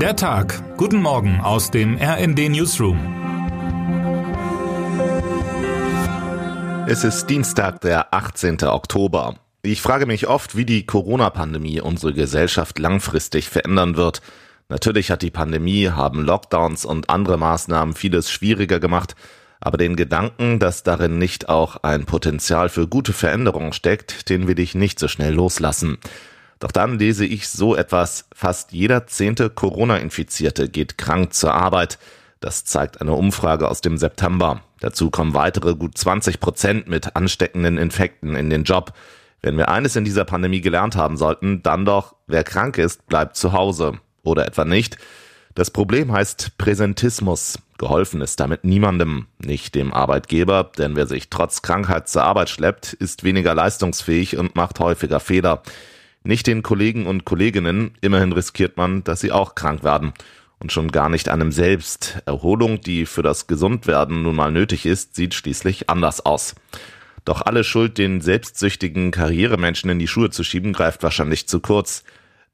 Der Tag. Guten Morgen aus dem RND Newsroom. Es ist Dienstag, der 18. Oktober. Ich frage mich oft, wie die Corona-Pandemie unsere Gesellschaft langfristig verändern wird. Natürlich hat die Pandemie, haben Lockdowns und andere Maßnahmen vieles schwieriger gemacht, aber den Gedanken, dass darin nicht auch ein Potenzial für gute Veränderungen steckt, den will ich nicht so schnell loslassen. Doch dann lese ich so etwas, fast jeder zehnte Corona-Infizierte geht krank zur Arbeit. Das zeigt eine Umfrage aus dem September. Dazu kommen weitere gut 20 Prozent mit ansteckenden Infekten in den Job. Wenn wir eines in dieser Pandemie gelernt haben sollten, dann doch, wer krank ist, bleibt zu Hause. Oder etwa nicht. Das Problem heißt Präsentismus. Geholfen ist damit niemandem, nicht dem Arbeitgeber, denn wer sich trotz Krankheit zur Arbeit schleppt, ist weniger leistungsfähig und macht häufiger Fehler nicht den Kollegen und Kolleginnen, immerhin riskiert man, dass sie auch krank werden. Und schon gar nicht einem selbst. Erholung, die für das Gesundwerden nun mal nötig ist, sieht schließlich anders aus. Doch alle Schuld den selbstsüchtigen Karrieremenschen in die Schuhe zu schieben, greift wahrscheinlich zu kurz.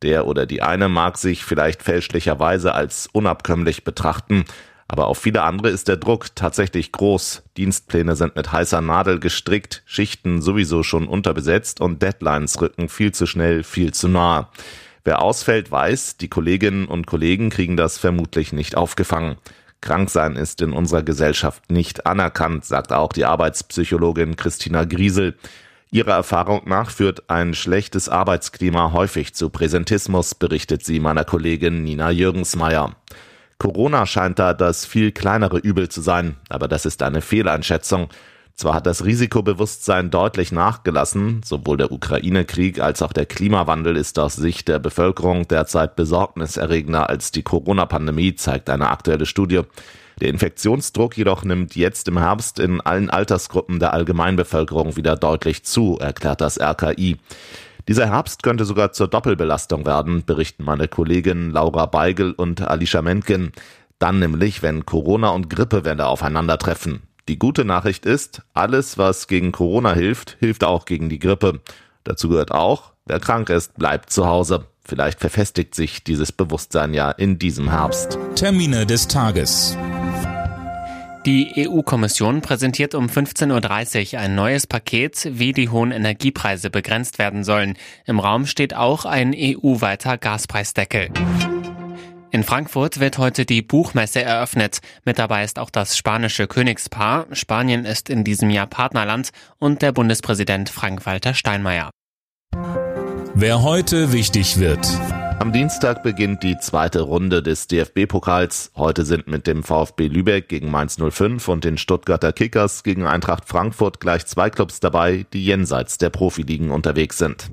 Der oder die eine mag sich vielleicht fälschlicherweise als unabkömmlich betrachten, aber auf viele andere ist der Druck tatsächlich groß. Dienstpläne sind mit heißer Nadel gestrickt, Schichten sowieso schon unterbesetzt und Deadlines rücken viel zu schnell, viel zu nah. Wer ausfällt, weiß, die Kolleginnen und Kollegen kriegen das vermutlich nicht aufgefangen. Kranksein ist in unserer Gesellschaft nicht anerkannt, sagt auch die Arbeitspsychologin Christina Griesel. Ihrer Erfahrung nach führt ein schlechtes Arbeitsklima häufig zu Präsentismus, berichtet sie meiner Kollegin Nina Jürgensmeier. Corona scheint da das viel kleinere Übel zu sein, aber das ist eine Fehleinschätzung. Zwar hat das Risikobewusstsein deutlich nachgelassen, sowohl der Ukraine-Krieg als auch der Klimawandel ist aus Sicht der Bevölkerung derzeit besorgniserregender als die Corona-Pandemie, zeigt eine aktuelle Studie. Der Infektionsdruck jedoch nimmt jetzt im Herbst in allen Altersgruppen der Allgemeinbevölkerung wieder deutlich zu, erklärt das RKI. Dieser Herbst könnte sogar zur Doppelbelastung werden, berichten meine Kolleginnen Laura Beigel und Alicia Mentgen. Dann nämlich, wenn Corona und Grippewelle aufeinandertreffen. Die gute Nachricht ist, alles, was gegen Corona hilft, hilft auch gegen die Grippe. Dazu gehört auch, wer krank ist, bleibt zu Hause. Vielleicht verfestigt sich dieses Bewusstsein ja in diesem Herbst. Termine des Tages. Die EU-Kommission präsentiert um 15.30 Uhr ein neues Paket, wie die hohen Energiepreise begrenzt werden sollen. Im Raum steht auch ein EU-weiter Gaspreisdeckel. In Frankfurt wird heute die Buchmesse eröffnet. Mit dabei ist auch das spanische Königspaar. Spanien ist in diesem Jahr Partnerland und der Bundespräsident Frank-Walter Steinmeier. Wer heute wichtig wird. Am Dienstag beginnt die zweite Runde des DFB-Pokals. Heute sind mit dem VfB Lübeck gegen Mainz 05 und den Stuttgarter Kickers gegen Eintracht Frankfurt gleich zwei Clubs dabei, die jenseits der Profiligen unterwegs sind.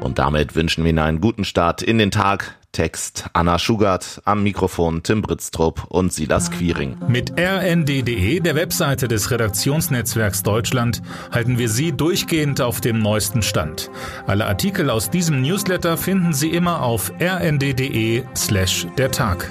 Und damit wünschen wir Ihnen einen guten Start in den Tag. Text Anna Schugart, am Mikrofon Tim Britztrup und Silas Quiring. Mit rnd.de, der Webseite des Redaktionsnetzwerks Deutschland, halten wir Sie durchgehend auf dem neuesten Stand. Alle Artikel aus diesem Newsletter finden Sie immer auf rnd.de slash der Tag.